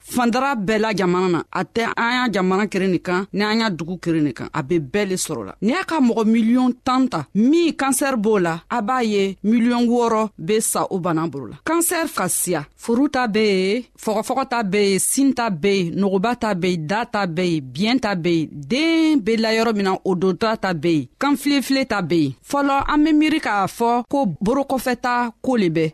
fandara bɛɛ la jamana na a tɛ an y'a jamana kere nin kan ni an y'a dugu kere nin kan a be bɛɛ le sɔrɔ la n'i y'a ka mɔgɔ miliyɔn tan ta min kansɛri b'o la a b'a ye miliyɔn wɔɔrɔ be sa o bana bolo la kansɛri ka siya furu ta be ye fɔgɔfɔgɔ ta be ye sin ta be ye nogoba ta be ye da ta be ye biyɛn ta be ye den be la yɔrɔ min na o dota ta be ye kanfilefile ta be ye fɔlɔ an be miiri k'a fɔ ko borokɔfɛta koo le bɛ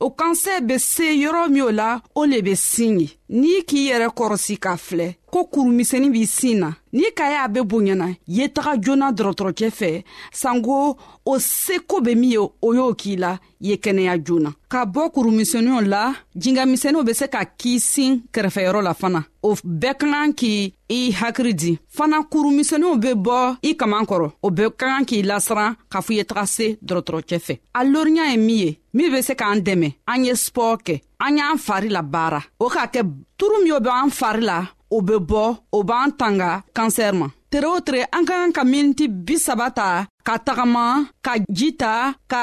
o kansɛ be se yɔrɔ min o la o le be sin ye n'i k'i yɛrɛ kɔrɔsi ka filɛ ko kurumisɛni b'i sin na n'i ka y'a be bonyana ye taga joona dɔrɔtɔrɔcɛ fɛ sanko o seko be min ye o y'o k'i la ye kɛnɛya joona ka bɔ kurumisɛniw la jingamisɛniw be se ka k'i sin kɛrɛfɛyɔrɔ la fana o bɛɛ ka kan k'i i hakiri di fana kuru misɛnninw be bɔ i kaman kɔrɔ o be ka kan k'i lasiran k'a fɔ i ye taga se dɔrɔtɔrɔcɛ fɛ a loriya ye min ye min be se k'an dɛmɛ an ye spɔɔ kɛ an y'an fari la baara o k'a kɛ turu min o be an fari la o be bɔ o b'an tanga kansɛr ma tere o tere an ka kan ka miniti bisaba ta ka tagama ka ji ta ka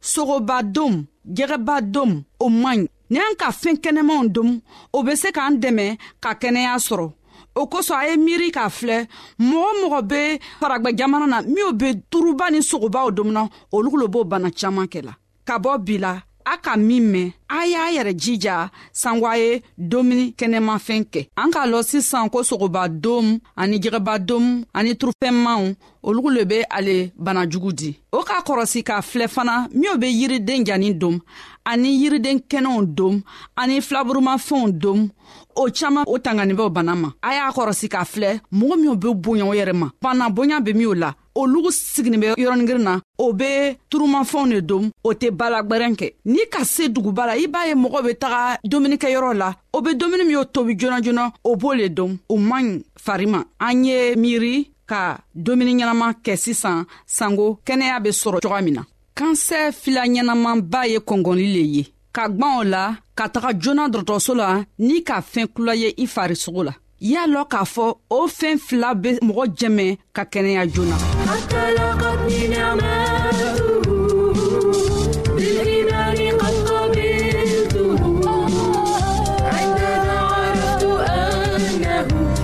sogoba dom jɛgɛba dom o man ɲi ni an ka fɛɛn kɛnɛmanw dom o be se k'an dɛmɛ ka kɛnɛya sɔrɔ o kosɔn a ye miiri k'a filɛ mɔgɔ mɔgɔ be faragwɛ jamana na minw be turuba ni sogobaw domina olu lo b'o bana caaman kɛ la ka bɔ bi la a ka min mɛn a y'a yɛrɛ jija sanko a ye domuni kɛnɛmafɛn kɛ an k'a lɔ sisan ko sogoba dom ani jɛgɛba dom ani turufɛnmanw olugu le be ale bana jugu di o k'a kɔrɔsi k'a filɛ fana minw be yiriden jani dom ani yiriden kɛnɛw dom ani filaburumafɛnw dom o caaman o tanganibɛw bana ma a y'a kɔrɔsi k'a filɛ mɔgɔ minw be bonya o yɛrɛ ma bana bonya be minw la olugu siginin bɛ yɔrɔningirin na o be turumafɛnw ne dom o tɛ balagwɛrɛn kɛ ni ka se duguba la i b'a ye mɔgɔ be taga dumunikɛyɔrɔ la o be dumuni min y'o tobi joona joona o b'o le dom o man ɲi fari ma an ye miiri ka dumuni ɲɛnama kɛ sisan sanko kɛnɛya bɛ sɔrɔ cogoya min na kansɛ fila ɲɛnamanba ye kɔngɔli le ye ka gwan o la ka taga joona dɔgɔtɔrɔso la ni ka fɛn kula ye i farisogo la y'a lɔn k'a fɔ o fɛn fila bɛ mɔgɔ jɛmɛ ka kɛnɛya joona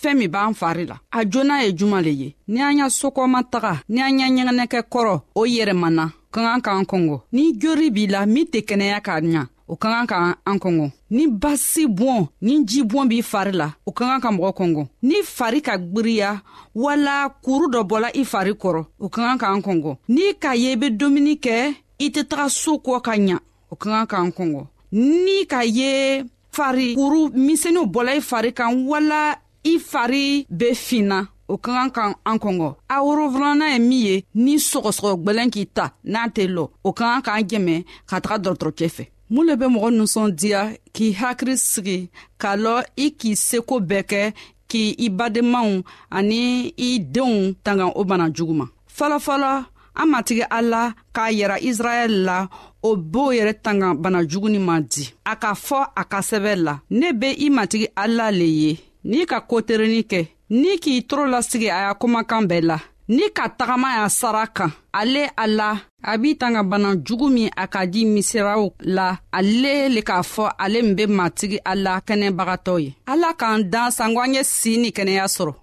fɛɛn min b'an fari la a joona ye juman le ye ni an y'a sokɔma taga ni an y'a ɲɛgɛnɛkɛ kɔrɔ o yɛrɛmana ka kan k'an kɔngɔ ni jori b'i la min tɛ kɛnɛya k'a ɲa o ka kan ka an kɔngɔ ni basi bɔn ni ji bɔn b'i fari la o ka kan ka mɔgɔ kɔngɔ ni fari ka gbiriya wala kuru dɔ bɔla i fari kɔrɔ o ka kan ka an kɔngɔ n'i k'a ye i be dumuni kɛ i tɛ taga soo kɔ ka ɲa o ka kan k'an kɔngɔ ni ka ye fari kuru misɛnninw bɔla i fari kan wala i fari bɛ finna o ka kan ka an kɔngɔ a worofilana ye min ye ni sɔgɔsɔgɔ gwɛlɛn k'i ta n'a tɛ lɔ o ka kan k'an jɛmɛ ka taga dɔgɔtɔrɔcɛ fɛ mun le bɛ mɔgɔ ninsɔndiya k'i hakili sigi k'a lɔ i k'i seko bɛɛ kɛ k'i i badenmaw ani i denw tanga o bana jugu ma fɔlɔfɔlɔ an matigi ala k'a yira israɛl la o b'o yɛrɛ tanga bana juguni ma di a k'a fɔ a ka sɛbɛn la ne be i matigi ala le ye n'i ka koterenin kɛ ni k'i toro lasigi a y'a kumakan bɛɛ la ni ka tagama y'a sara kan ale a la a b'i tanga bana jugu min a ka di misiraw la ale le k'a fɔ ale min be matigi ala kɛnɛbagatɔ ye ala k'an dan sanko an ye sii ni kɛnɛya sɔrɔ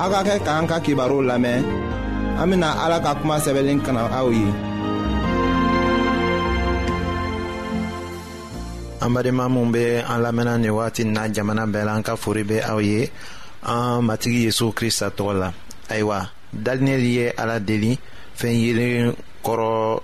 aw ka kɛ k'an ka kibaruw lamɛn an bena ala ka kuma sɛbɛnlen kana aw ye an badenma minw be an lamɛnna nin wagati na jamana bɛɛ la an ka fori be aw ye an matigi yezu krista tɔgɔ la ayiwa daninɛli ye ala deli fɛn yelen kɔrɔ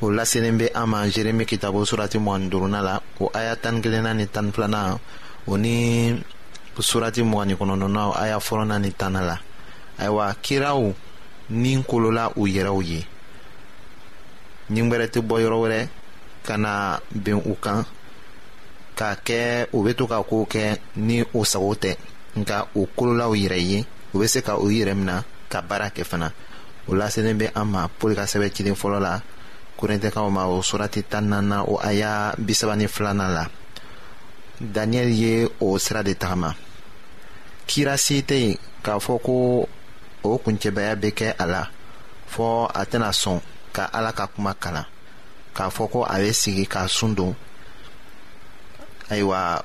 o laselen bɛ an ma jeremi kitabo surati mugan ni duurunan la o aya tan ni kelenna ni tan ni filanan o ni surati mugan ni kɔnɔntɔnnaw aya fɔlɔnan ni tanna la ayiwa kiraw ni kolola u yɛrɛw ye ni wɛrɛ tɛ bɔ yɔrɔ wɛrɛ ka na bɛn u kan k'a kɛ u bɛ to ka kow kɛ ni o sago tɛ nka u kololaw yɛrɛ ye u bɛ se ka u yɛrɛ minɛ ka baara kɛ fana o lasenin bɛ an ma pɔli ka sɛbɛn cilen fɔlɔ la korintɛkaw ma o surati tan nana o aya bisaba ni filanan la daniyɛli ye o sira de tagama kira si tɛ yen k'a fɔ ko o kuncɛbaya bɛ kɛ a la fɔ a tɛna sɔn ka ala ka kuma kalan k'a fɔ ko a bɛ sigi k'a sun don ayiwa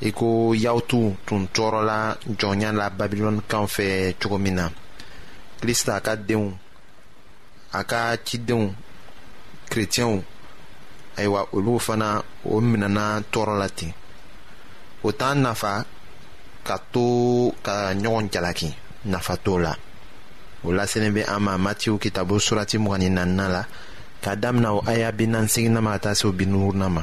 i ko yawutu tun tɔɔrɔla jɔnya la babilɔnikaw fɛ cogo min na krista ka denw a ka cidenw kretiyɛnw ayiwa olu fana o minɛna tɔɔrɔ la ten o t'an nafa ka to ka ɲɔgɔn jalaki nafa t'o la o laselen bɛ an ma matiw kitabu surati mugan ni naaninan la k'a damina o aya bi naani seginna ma ka taa se o bi nuuruna ma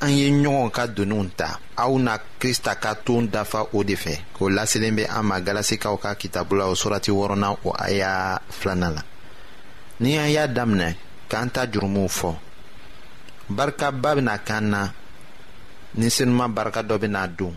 an ye ɲɔgɔn ka doniw ta aw na krista ka ton dafa o de fɛ o laselen bɛ an ma galasikaw ka kitabu la o surati wɔɔrɔna o aya filanan la ni an y'a daminɛ k'an ta jurumuw fɔ barikaba bɛna k'an na ni senuma barika dɔ bɛna don